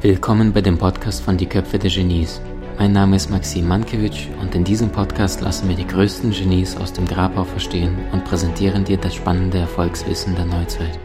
Willkommen bei dem Podcast von Die Köpfe der Genies. Mein Name ist Maxim Mankewitsch und in diesem Podcast lassen wir die größten Genies aus dem Grabau verstehen und präsentieren dir das spannende Erfolgswissen der Neuzeit.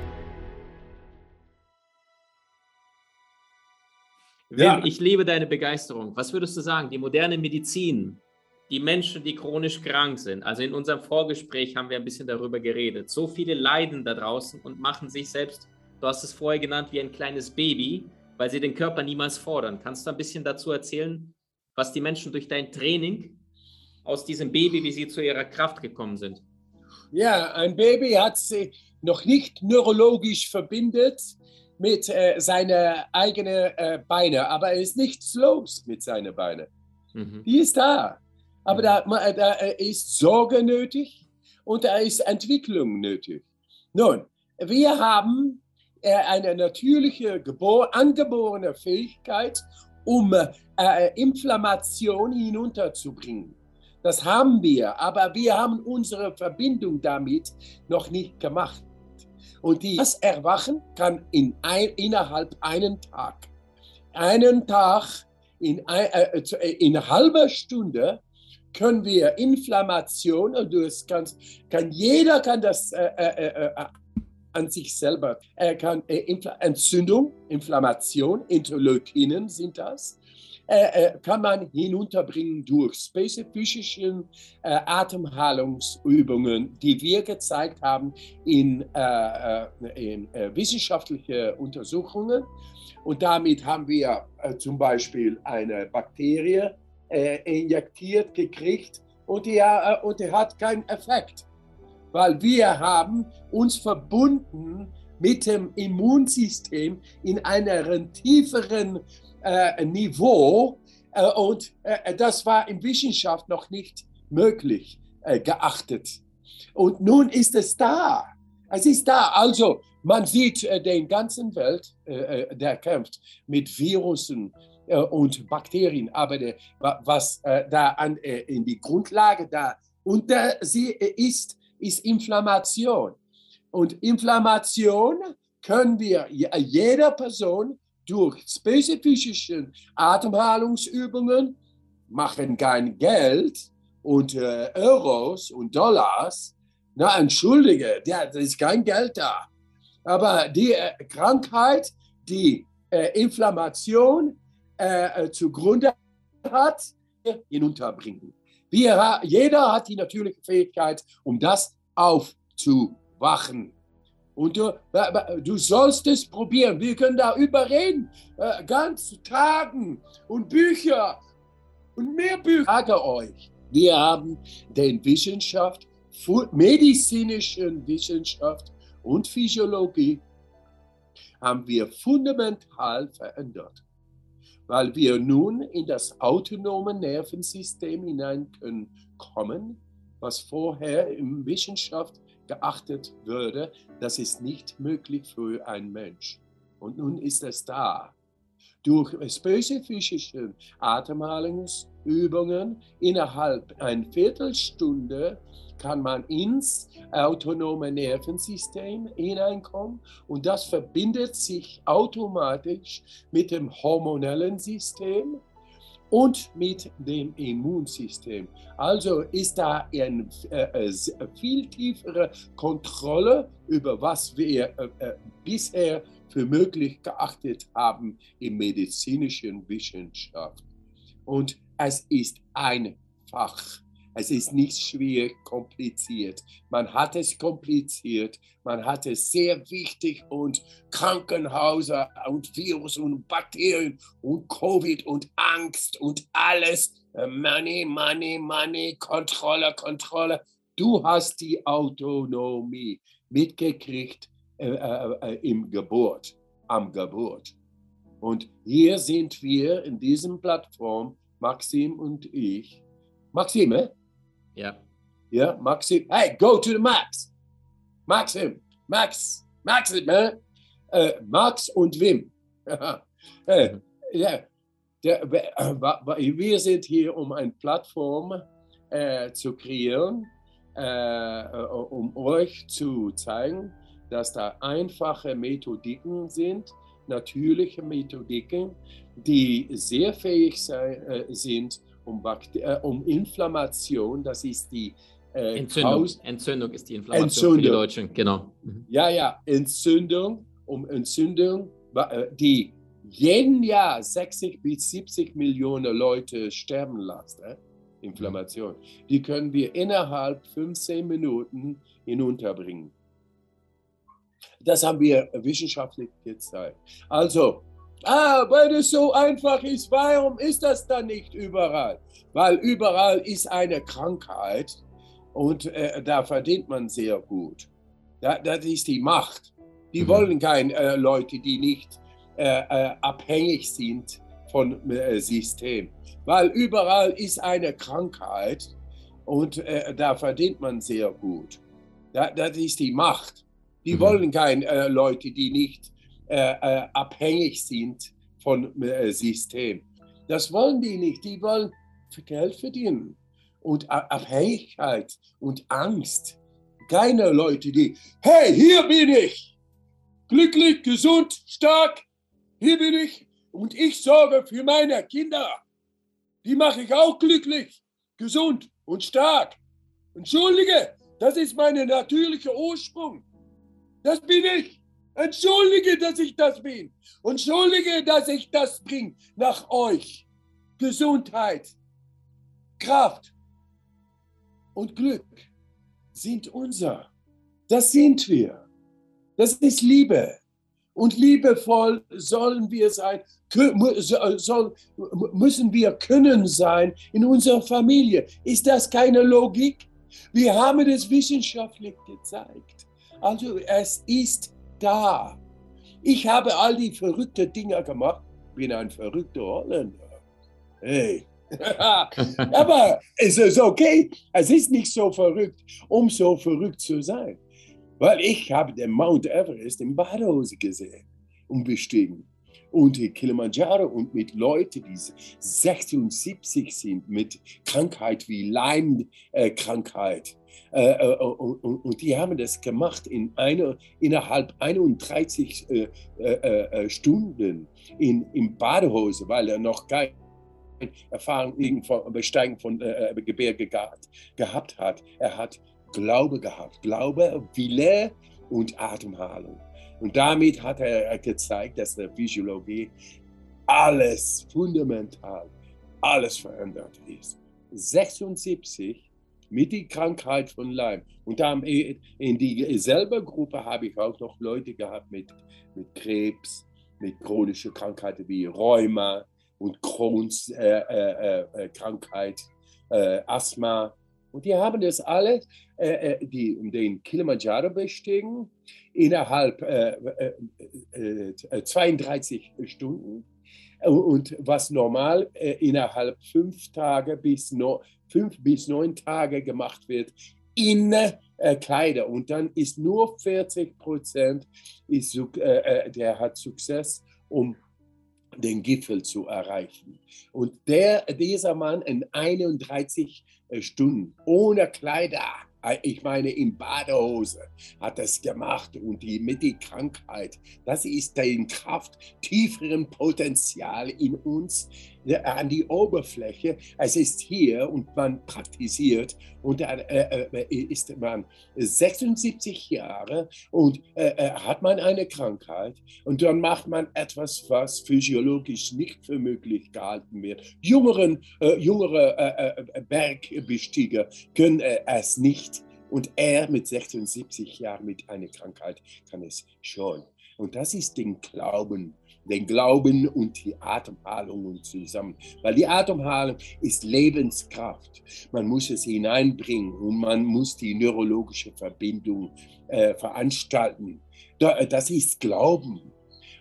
Ja. Ich liebe deine Begeisterung. Was würdest du sagen? Die moderne Medizin, die Menschen, die chronisch krank sind. Also in unserem Vorgespräch haben wir ein bisschen darüber geredet. So viele leiden da draußen und machen sich selbst, du hast es vorher genannt, wie ein kleines Baby, weil sie den Körper niemals fordern. Kannst du ein bisschen dazu erzählen, was die Menschen durch dein Training aus diesem Baby, wie sie zu ihrer Kraft gekommen sind? Ja, ein Baby hat sich noch nicht neurologisch verbindet mit äh, seinen eigenen äh, Beinen, aber er ist nichts los mit seinen Beinen. Mhm. Die ist da. Aber da, da ist Sorge nötig und da ist Entwicklung nötig. Nun, wir haben äh, eine natürliche, angeborene Fähigkeit, um äh, Inflammation hinunterzubringen. Das haben wir, aber wir haben unsere Verbindung damit noch nicht gemacht. Und das Erwachen kann in ein, innerhalb einen Tag, einen Tag, in, äh, äh, in halber Stunde können wir Inflammation, und du kannst, kann, jeder kann das äh, äh, äh an sich selber. Er kann äh, Entzündung, Inflammation, Interleukinen sind das, äh, äh, kann man hinunterbringen durch spezifische äh, Atemhalungsübungen, die wir gezeigt haben in, äh, äh, in wissenschaftlichen Untersuchungen. Und damit haben wir zum Beispiel eine Bakterie injektiert gekriegt und die, und die hat keinen Effekt weil wir haben uns verbunden mit dem Immunsystem in einem tieferen äh, Niveau äh, und äh, das war in Wissenschaft noch nicht möglich äh, geachtet. Und nun ist es da. Es ist da. Also man sieht äh, den ganzen Welt, äh, der kämpft mit Virusen und Bakterien, aber der, was da an, in die Grundlage da unter sie ist, ist Inflammation. Und Inflammation können wir jeder Person durch spezifische Atemhalungsübungen machen kein Geld und äh, Euros und Dollars. Na, entschuldige, da ist kein Geld da. Aber die äh, Krankheit, die äh, Inflammation äh, äh, zugrunde hat, hinunterbringen. Wir, jeder hat die natürliche Fähigkeit, um das aufzuwachen. Und du, du sollst es probieren. Wir können darüber reden. Äh, ganz Tagen und Bücher und mehr Bücher. Ich sage euch, wir haben den Wissenschaft, medizinischen Wissenschaft und Physiologie haben wir fundamental verändert weil wir nun in das autonome Nervensystem hinein können kommen, was vorher in Wissenschaft geachtet würde, das ist nicht möglich für einen Mensch. Und nun ist es da. Durch spezifische Atemhalungsübungen innerhalb einer Viertelstunde kann man ins autonome Nervensystem hineinkommen und das verbindet sich automatisch mit dem hormonellen System und mit dem Immunsystem. Also ist da eine äh, äh viel tiefere Kontrolle über was wir äh, äh, bisher für möglich geachtet haben in medizinischen Wissenschaft. Und es ist einfach. Es ist nicht schwierig, kompliziert. Man hat es kompliziert, man hat es sehr wichtig und Krankenhäuser und Virus und Bakterien und Covid und Angst und alles. Money, money, money, Kontrolle, Kontrolle. Du hast die Autonomie mitgekriegt äh, äh, äh, im Geburt, am Geburt. Und hier sind wir in diesem Plattform, Maxim und ich. Maxime? Ja. Ja, Maxim. Hey, go to the max. Maxim. Max. Maxim. Äh, Max und Wim. ja. Der, wir sind hier, um eine Plattform äh, zu kreieren, äh, um euch zu zeigen, dass da einfache Methodiken sind, natürliche Methodiken, die sehr fähig sei, äh, sind, um, äh, um, Inflammation, das ist die äh, Entzündung. Entzündung ist die Inflammation Entzündung. für die Deutschen, genau. Mhm. Ja, ja, Entzündung, um Entzündung, äh, die jeden Jahr 60 bis 70 Millionen Leute sterben lassen. Äh? Inflammation. Die können wir innerhalb 15 Minuten hinunterbringen. Das haben wir wissenschaftlich gezeigt. Also, ah, weil es so einfach ist, warum ist das dann nicht überall? Weil überall ist eine Krankheit und äh, da verdient man sehr gut. Da, das ist die Macht. Die mhm. wollen keine äh, Leute, die nicht äh, äh abhängig sind von äh, System. Weil überall ist eine Krankheit und äh, da verdient man sehr gut. Da, das ist die Macht. Die mhm. wollen keine Leute, die nicht äh, äh abhängig sind von äh, System. Das wollen die nicht. Die wollen Geld verdienen. Und Abhängigkeit und Angst. Keine Leute, die, hey, hier bin ich. Glücklich, gesund, stark. Hier bin ich. Und ich sorge für meine Kinder. Die mache ich auch glücklich, gesund und stark. Entschuldige, das ist mein natürlicher Ursprung. Das bin ich. Entschuldige, dass ich das bin. Entschuldige, dass ich das bringe nach euch. Gesundheit, Kraft und Glück sind unser. Das sind wir. Das ist Liebe. Und liebevoll sollen wir sein, soll, müssen wir können sein in unserer Familie. Ist das keine Logik? Wir haben es wissenschaftlich gezeigt. Also es ist da. Ich habe all die verrückten Dinge gemacht. Bin ein verrückter Holländer. Hey. Aber es ist okay. Es ist nicht so verrückt, um so verrückt zu sein. Weil ich habe den Mount Everest in Badehose gesehen und bestiegen. Und Kilimanjaro und mit Leuten, die 76 sind, mit Krankheit wie Leimkrankheit. Äh, äh, äh, und, die haben das gemacht in eine, innerhalb 31 äh, äh, Stunden in, in Badehose, weil er noch keine Erfahrung von Besteigen von Gebirge gehabt hat. Er hat Glaube gehabt. Glaube, Wille und Atemhalung. Und damit hat er gezeigt, dass der Physiologie alles fundamental, alles verändert ist. 76 mit der Krankheit von Lyme. Und dann in dieselbe Gruppe habe ich auch noch Leute gehabt mit, mit Krebs, mit chronischen Krankheiten wie Rheuma und Crohns äh, äh, äh, Krankheit, äh, Asthma. Und die haben das alles, äh, äh, die, den Kilimanjaro bestiegen, innerhalb 32 Stunden. Und was normal innerhalb fünf Tage bis no, fünf bis neun Tage gemacht wird in äh, Kleider. Und dann ist nur 40 Prozent, ist, äh, der hat Success, um den Gipfel zu erreichen. Und der, dieser Mann in 31 Stunden ohne Kleider. Äh, ich meine, in Badehose hat das gemacht und die mit der Krankheit, das ist dein Kraft, tieferen Potenzial in uns äh, an die Oberfläche. Es ist hier und man praktiziert und dann äh, äh, ist man 76 Jahre und äh, hat man eine Krankheit und dann macht man etwas, was physiologisch nicht für möglich gehalten wird. Jüngeren, äh, jüngere Bergbestieger können es nicht und er mit 76 Jahren mit einer Krankheit kann es schon. Und das ist den Glauben, den Glauben und die Atemhalung zusammen. Weil die Atemhalung ist Lebenskraft. Man muss es hineinbringen und man muss die neurologische Verbindung äh, veranstalten. Das ist Glauben.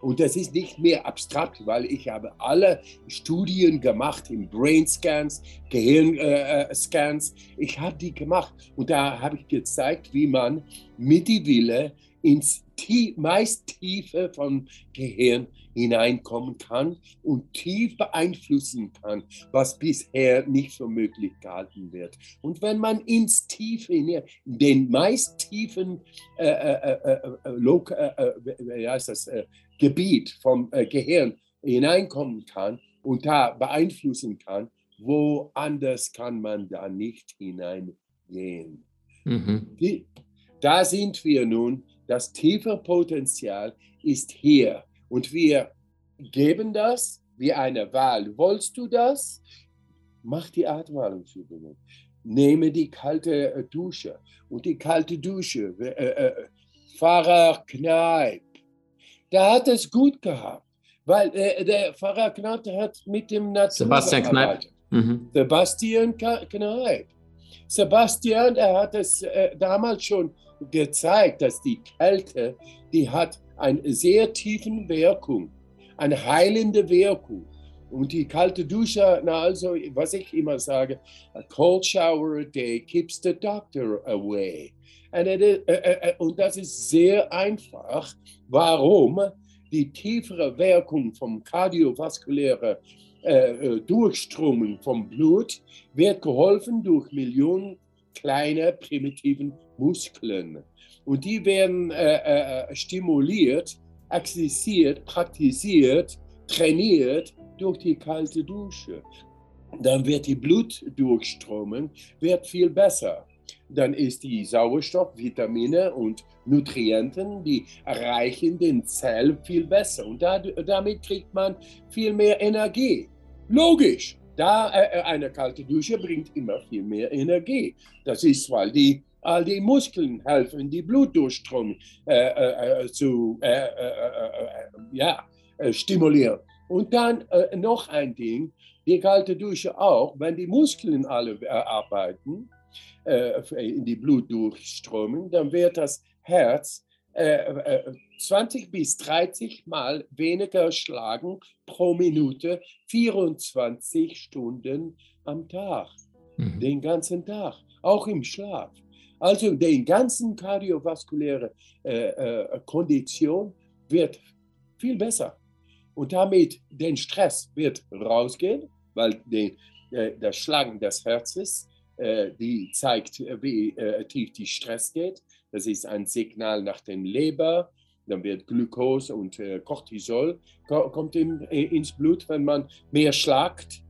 Und das ist nicht mehr abstrakt, weil ich habe alle Studien gemacht in Brain Scans, Gehirnscans. Äh, ich habe die gemacht und da habe ich gezeigt, wie man mit die Wille ins tie meist tiefer vom Gehirn hineinkommen kann und tief beeinflussen kann, was bisher nicht für möglich gehalten wird. Und wenn man ins Tiefe, in den meist tiefen äh, äh, äh, das, Gebiet vom Gehirn hineinkommen kann und da beeinflussen kann, woanders kann man da nicht hineingehen. Mhm. Die, da sind wir nun, das tiefe Potenzial ist hier und wir geben das wie eine Wahl. Wolltest du das? Mach die Atmungsübungen. Nehme die kalte äh, Dusche. Und die kalte Dusche, äh, äh, Pfarrer Kneip, der hat es gut gehabt. Weil äh, der Pfarrer Kneip hat mit dem Natur Sebastian Kneip. Mhm. Sebastian Kneip. Sebastian, er hat es äh, damals schon gezeigt, dass die Kälte, die hat eine sehr tiefen Wirkung, eine heilende Wirkung. Und die kalte Dusche, na also, was ich immer sage, a cold shower a day keeps the doctor away. Und, äh, äh, und das ist sehr einfach. Warum? Die tiefere Wirkung vom kardiovaskulären äh, Durchströmung vom Blut wird geholfen durch Millionen kleiner primitiven Muskeln. Und die werden äh, äh, stimuliert, exerziert, praktisiert, trainiert durch die kalte Dusche. Dann wird die Blutdurchströmung wird viel besser. Dann ist die Sauerstoff, Vitamine und Nutrienten, die erreichen den Zell viel besser. Und da, damit kriegt man viel mehr Energie. Logisch, da äh, äh, eine kalte Dusche bringt immer viel mehr Energie. Das ist, weil die all die Muskeln helfen, die Blutdurchströmung äh, äh, äh zu äh, ja, stimulieren. Und dann noch ein Ding, die kalte Dusche auch, wenn die Muskeln alle arbeiten, in die Blutdurchströmung, dann wird das Herz 20 bis 30 Mal weniger schlagen pro Minute, 24 Stunden am Tag, mhm. den ganzen Tag, auch im Schlaf. Also den ganzen kardiovaskuläre äh, äh, Kondition wird viel besser. Und damit den Stress wird rausgehen, weil den, äh, das Schlagen des Herzens, äh, die zeigt, wie äh, tief die Stress geht. Das ist ein Signal nach dem Leber, dann wird Glucose und äh, Cortisol kommt in, äh, ins Blut, wenn man mehr schlagt.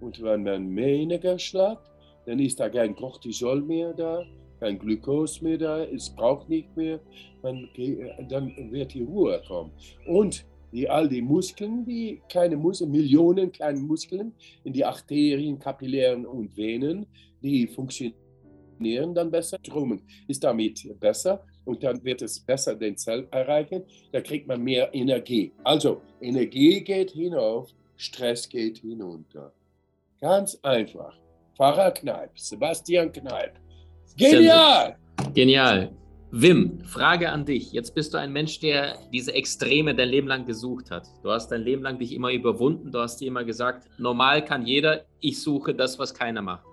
Und wenn man weniger schlagt, dann ist da kein Cortisol mehr da, kein Glucose mehr da, es braucht nicht mehr, man, äh, dann wird die Ruhe kommen. Und die, all die Muskeln, die kleine Muskeln, Millionen kleine Muskeln in die Arterien, Kapillären und Venen, die funktionieren dann besser. Strömung ist damit besser und dann wird es besser den Zell erreichen. Da kriegt man mehr Energie. Also Energie geht hinauf, Stress geht hinunter. Ganz einfach. Pfarrer Kneip, Sebastian Kneip. Genial! Genial. Wim, Frage an dich. Jetzt bist du ein Mensch, der diese Extreme dein Leben lang gesucht hat. Du hast dein Leben lang dich immer überwunden. Du hast dir immer gesagt, normal kann jeder, ich suche das, was keiner macht.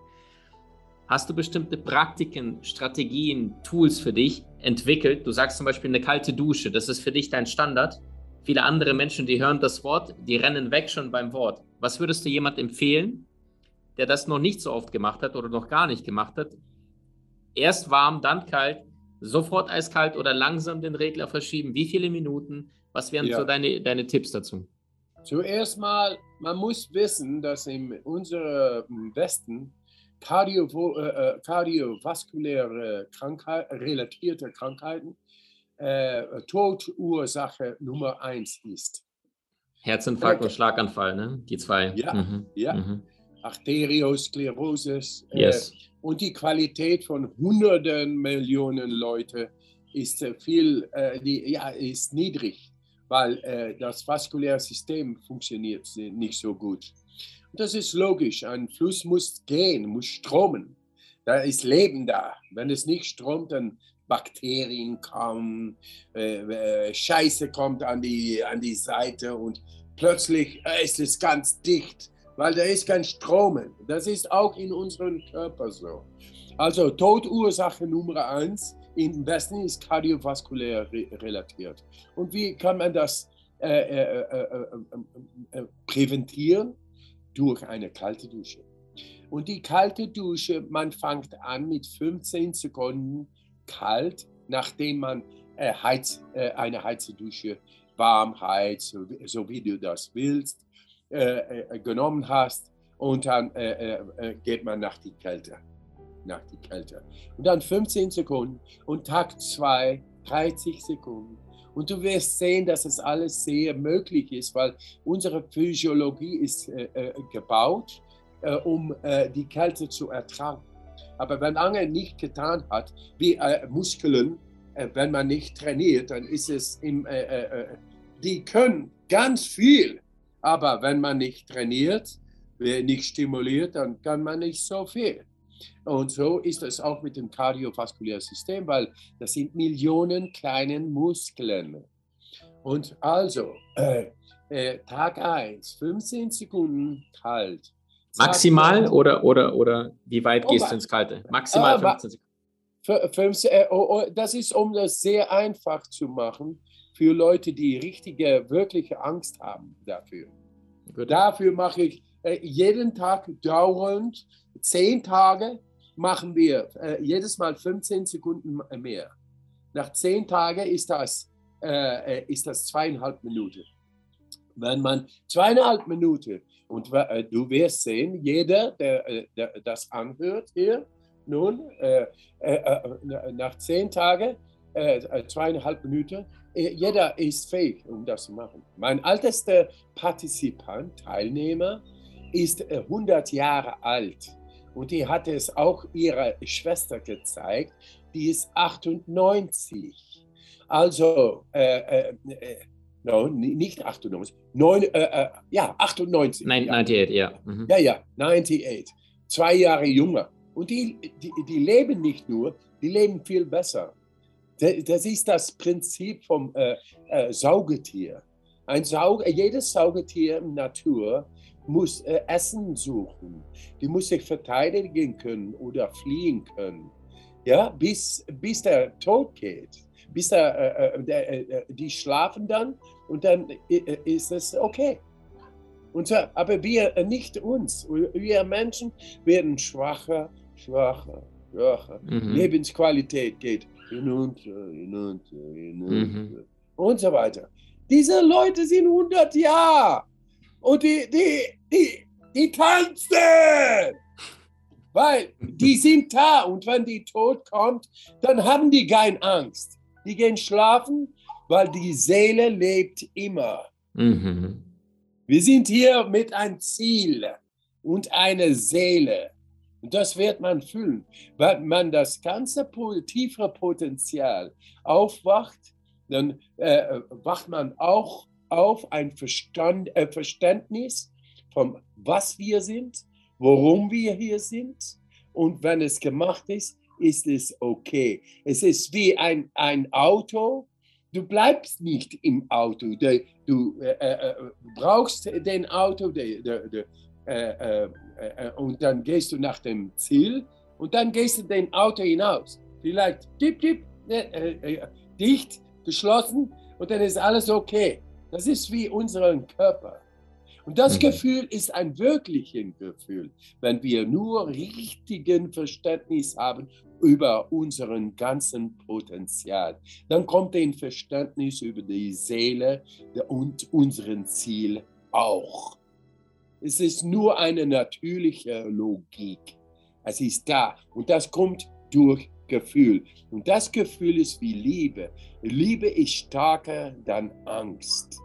Hast du bestimmte Praktiken, Strategien, Tools für dich entwickelt? Du sagst zum Beispiel eine kalte Dusche, das ist für dich dein Standard. Viele andere Menschen, die hören das Wort, die rennen weg schon beim Wort. Was würdest du jemand empfehlen, der das noch nicht so oft gemacht hat oder noch gar nicht gemacht hat? Erst warm, dann kalt, sofort eiskalt oder langsam den Regler verschieben? Wie viele Minuten? Was wären ja. so deine, deine Tipps dazu? Zuerst mal, man muss wissen, dass in unserem Westen Kardio, äh, äh, kardiovaskuläre Krankheit, relatierte Krankheiten äh, Todursache Nummer eins ist. Herzinfarkt und Schlaganfall, ne? Die zwei. Ja, mhm. ja. Mhm. Arteriosklerose. Äh, yes. Und die Qualität von hunderten Millionen Leute ist äh, viel, äh, die, ja, ist niedrig, weil äh, das vaskuläre System funktioniert nicht so gut. Das ist logisch. Ein Fluss muss gehen, muss stromen. Da ist Leben da. Wenn es nicht stromt, dann Bakterien kommen, äh, äh, Scheiße kommt an die, an die Seite und plötzlich äh, ist es ganz dicht, weil da ist kein Stromen. Das ist auch in unserem Körper so. Also Todursache Nummer eins im Westen ist kardiovaskulär re relatiert. Und wie kann man das äh, äh, äh, präventieren? Durch eine kalte Dusche. Und die kalte Dusche, man fängt an mit 15 Sekunden kalt, nachdem man Heiz, eine heiße Dusche warm heizt, so, so wie du das willst, genommen hast. Und dann geht man nach die Kälte nach die Kälte. Und dann 15 Sekunden und Tag 2 30 Sekunden. Und du wirst sehen, dass es alles sehr möglich ist, weil unsere Physiologie ist äh, äh, gebaut, äh, um äh, die Kälte zu ertragen. Aber wenn Angel nicht getan hat, wie äh, Muskeln, äh, wenn man nicht trainiert, dann ist es im, die können ganz viel. Aber wenn man nicht trainiert, nicht stimuliert, dann kann man nicht so viel. Und so ist es auch mit dem kardiovaskulären System, weil das sind Millionen kleinen Muskeln. Und also, äh, äh, Tag 1, 15 Sekunden kalt. Maximal oder, oder, oder wie weit oh, gehst du ins Kalte? Maximal 15 Sekunden. 15, äh, oh, oh, das ist, um das sehr einfach zu machen für Leute, die richtige, wirkliche Angst haben dafür. Gut. Dafür mache ich äh, jeden Tag dauernd zehn Tage machen wir äh, jedes Mal 15 Sekunden mehr. Nach zehn Tagen ist das, äh, äh, ist das zweieinhalb Minuten. Wenn man zweieinhalb Minuten, und äh, du wirst sehen, jeder, der, äh, der das anhört hier, nun, äh, nach zehn Tagen, zweieinhalb Minuten, jeder ist fähig, um das zu machen. Mein ältester Partizipant, Teilnehmer, ist 100 Jahre alt. Und die hat es auch ihrer Schwester gezeigt, die ist 98. Also, äh, äh, äh, no, nicht 98, neun, äh, äh, ja, 98. Nein, 98, ja. Mhm. Ja, ja, 98. Zwei Jahre jünger. Und die, die, die leben nicht nur, die leben viel besser. Das ist das Prinzip vom äh, äh, Saugetier. Ein Saug jedes Saugetier in der Natur muss äh, Essen suchen, die muss sich verteidigen können oder fliehen können, ja, bis, bis der Tod geht. Bis der, äh, äh der, äh, äh, die schlafen dann und dann äh, ist es okay. Und so, aber wir nicht uns. Wir Menschen werden schwacher, schwacher, schwacher. Mhm. Lebensqualität geht hinunter, hinunter, hinunter mhm. und so weiter. Diese Leute sind 100 Jahre und die, die, die, die tanzen. Weil die sind da und wenn die Tod kommt, dann haben die keine Angst. Die gehen schlafen, weil die Seele lebt immer. Mhm. Wir sind hier mit einem Ziel und einer Seele. Und das wird man fühlen. Wenn man das ganze tiefere Potenzial aufwacht, dann äh, wacht man auch auf ein Verstand, äh, Verständnis von was wir sind, warum wir hier sind. Und wenn es gemacht ist, ist es okay. Es ist wie ein, ein Auto. Du bleibst nicht im Auto. Du äh, äh, äh brauchst den Auto de, de, de, äh, äh, und dann gehst du nach dem Ziel und dann gehst du den Auto hinaus. Vielleicht tipp, tipp, dicht, geschlossen und dann ist alles okay. Das ist wie unseren Körper. Und das mhm. Gefühl ist ein wirkliches Gefühl, wenn wir nur richtigen Verständnis haben über unseren ganzen Potenzial. Dann kommt ein Verständnis über die Seele und unseren Ziel auch. Es ist nur eine natürliche Logik. Es ist da und das kommt durch Gefühl. Und das Gefühl ist wie Liebe. Liebe ist stärker dann Angst.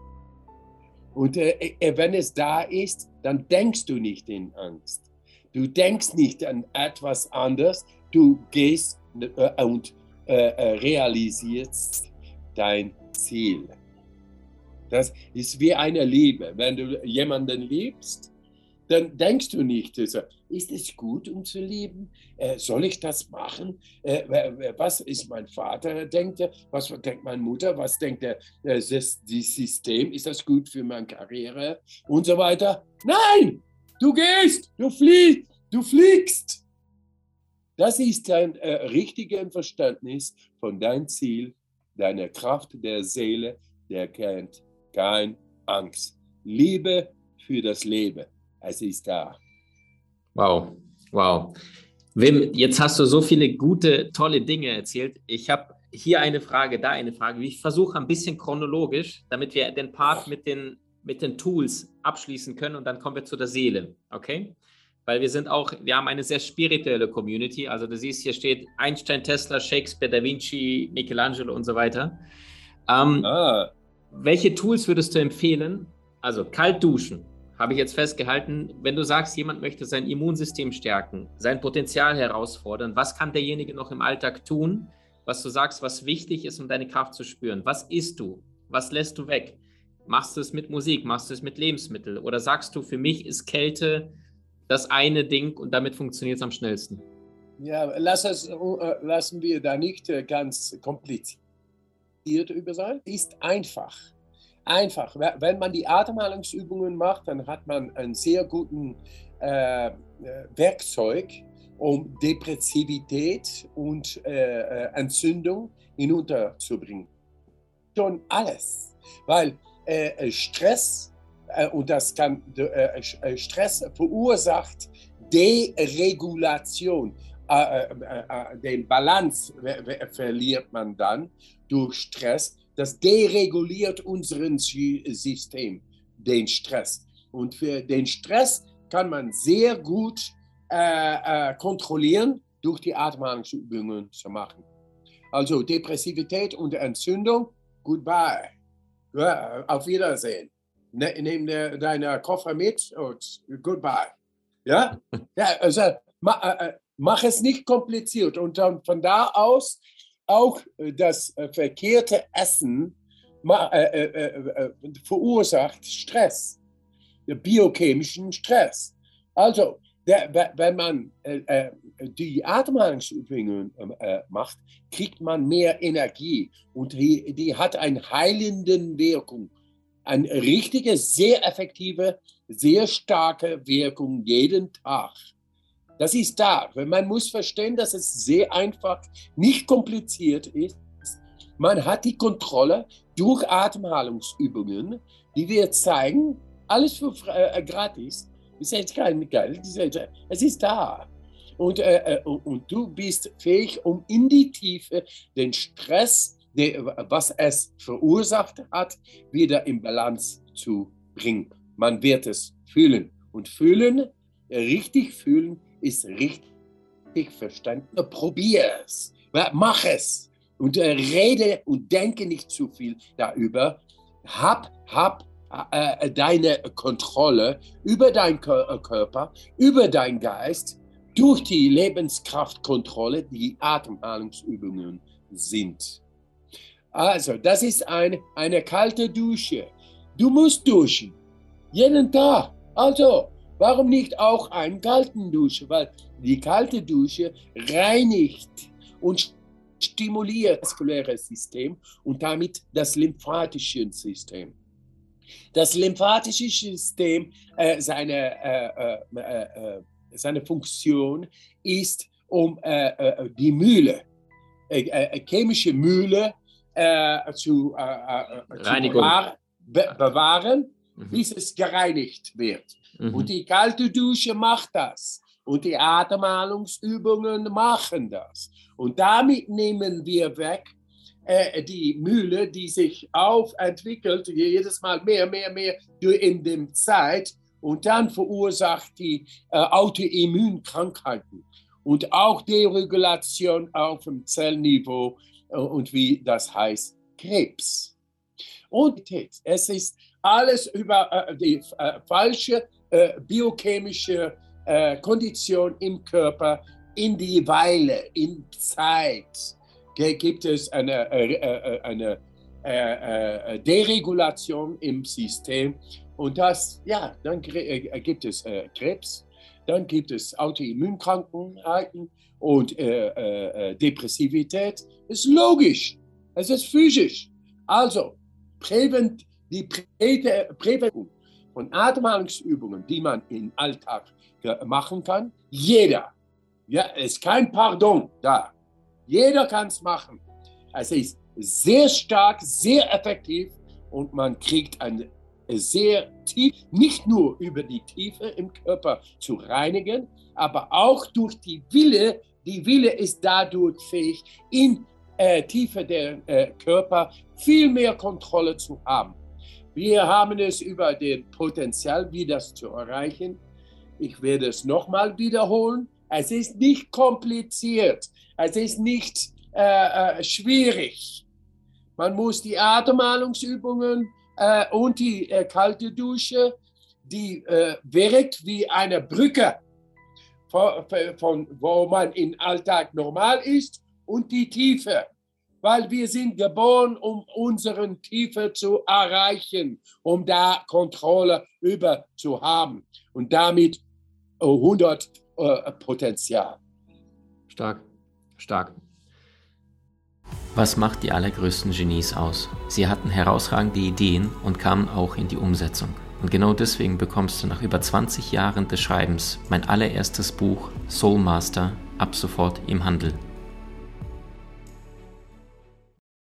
Und äh, äh, wenn es da ist, dann denkst du nicht in Angst. Du denkst nicht an etwas anderes. Du gehst äh, und äh, äh, realisierst dein Ziel. Das ist wie eine Liebe. Wenn du jemanden liebst, dann denkst du nicht, ist es gut, um zu lieben? Äh, soll ich das machen? Äh, was ist mein Vater, denkt er? Was denkt meine Mutter? Was denkt der, das, das System? Ist das gut für meine Karriere? Und so weiter. Nein! Du gehst, du fliegst, du fliegst. Das ist ein äh, richtiges Verständnis von deinem Ziel, deiner Kraft der Seele, der kennt kein Angst. Liebe für das Leben. Es ist da. Wow, wow. Wim, jetzt hast du so viele gute, tolle Dinge erzählt. Ich habe hier eine Frage, da eine Frage. Ich versuche ein bisschen chronologisch, damit wir den Part mit den, mit den Tools abschließen können und dann kommen wir zu der Seele. Okay? Weil wir sind auch, wir haben eine sehr spirituelle Community. Also du siehst, hier steht Einstein, Tesla, Shakespeare, Da Vinci, Michelangelo und so weiter. Ähm, ah. Welche Tools würdest du empfehlen? Also kalt duschen, habe ich jetzt festgehalten, wenn du sagst, jemand möchte sein Immunsystem stärken, sein Potenzial herausfordern, was kann derjenige noch im Alltag tun, was du sagst, was wichtig ist, um deine Kraft zu spüren? Was isst du? Was lässt du weg? Machst du es mit Musik? Machst du es mit Lebensmitteln? Oder sagst du, für mich ist Kälte das eine Ding und damit funktioniert es am schnellsten? Ja, lass es, äh, lassen wir da nicht äh, ganz kompliziert über sein. Ist einfach. Einfach. Wenn man die Atemhalungsübungen macht, dann hat man ein sehr guten äh, äh Werkzeug, um Depressivität und äh, äh, Entzündung hinunterzubringen. Schon alles, weil äh, äh Stress und das kann Stress verursacht Deregulation. Den Balance verliert man dann durch Stress. Das dereguliert unseren System, den Stress. Und für den Stress kann man sehr gut äh, äh, kontrollieren durch die Atemhalungsübungen zu machen. Also Depressivität und Entzündung, goodbye. Ja, auf Wiedersehen. Ne, nimm deinen Koffer mit und goodbye. Ja, ja also ma, äh, äh, mach es nicht kompliziert. Und dann von da aus auch das verkehrte Essen äh, verursacht Stress, biochemischen Stress. Also der, wenn man äh, äh, die Atemhalungsübungen äh, macht, kriegt man mehr Energie und die, die hat eine heilende Wirkung. Eine richtige, sehr effektive, sehr starke Wirkung jeden Tag. Das ist da. Man muss verstehen, dass es sehr einfach, nicht kompliziert ist. Man hat die Kontrolle durch Atemhalungsübungen, die wir zeigen, alles für äh, gratis ist jetzt kein Geld, es ist da. Und, äh, äh und du bist fähig, um in die Tiefe den Stress, was es verursacht hat, wieder in Balance zu bringen. Man wird es fühlen. Und fühlen, richtig fühlen, ist richtig verstanden. Probier es, mach es und äh, rede und denke nicht zu viel darüber. Hab, hab äh, äh, deine Kontrolle über deinen äh, Körper, über deinen Geist durch die Lebenskraftkontrolle, die Atemhalungsübungen sind. Also, das ist ein, eine kalte Dusche. Du musst duschen. Jeden Tag. Also, warum nicht auch einen kalten Dusche? Weil die kalte Dusche reinigt und stimuliert das vaskuläre System und damit das lymphatische System das lymphatische System, äh, seine, äh, äh, äh, äh seine Funktion ist, um äh, die Mühle, chemische Mühle zu, zu bewahren, be bewahren mhm. bis es gereinigt wird. Mhm. Und die kalte Dusche macht das. Und die Atemhalungsübungen machen das. Und damit nehmen wir weg äh, die Mühle, die sich aufentwickelt, jedes Mal mehr, mehr, mehr in der Zeit und dann verursacht die äh, Autoimmunkrankheiten und auch Deregulation auf dem Zellniveau äh, und wie das heißt, Krebs. Und es ist alles über äh, die äh, falsche äh, biochemische äh, Kondition im Körper in die Weile, in Zeit gibt es eine, äh, eine Deregulation im System und das, ja, dann gibt es Krebs, dann gibt es Autoimmunkrankheiten und Depressivität. Ist logisch, es ist physisch. Also, prävent, die Prävention von Atemhalungsübungen, die man im Alltag machen kann, jeder Ja, es ist kein Pardon da. Jeder kann es machen. Es ist sehr stark, sehr effektiv und man kriegt ein sehr tief, nicht nur über die Tiefe im Körper zu reinigen, aber auch durch die Wille. Die Wille ist dadurch fähig, in äh, Tiefe der äh, Körper viel mehr Kontrolle zu haben. Wir haben es über das Potenzial, wie das zu erreichen. Ich werde es nochmal wiederholen. Es ist nicht kompliziert. Es ist nicht äh, äh, schwierig. Man muss die Atemhalungsübungen äh, und die äh, kalte Dusche, die äh, wirkt wie eine Brücke, von, von, wo man im Alltag normal ist, und die Tiefe. Weil wir sind geboren, um unsere Tiefe zu erreichen, um da Kontrolle über zu haben und damit 100 äh, Potenzial. Stark, stark. Was macht die allergrößten Genies aus? Sie hatten herausragende Ideen und kamen auch in die Umsetzung. Und genau deswegen bekommst du nach über 20 Jahren des Schreibens mein allererstes Buch Soul Master ab sofort im Handel.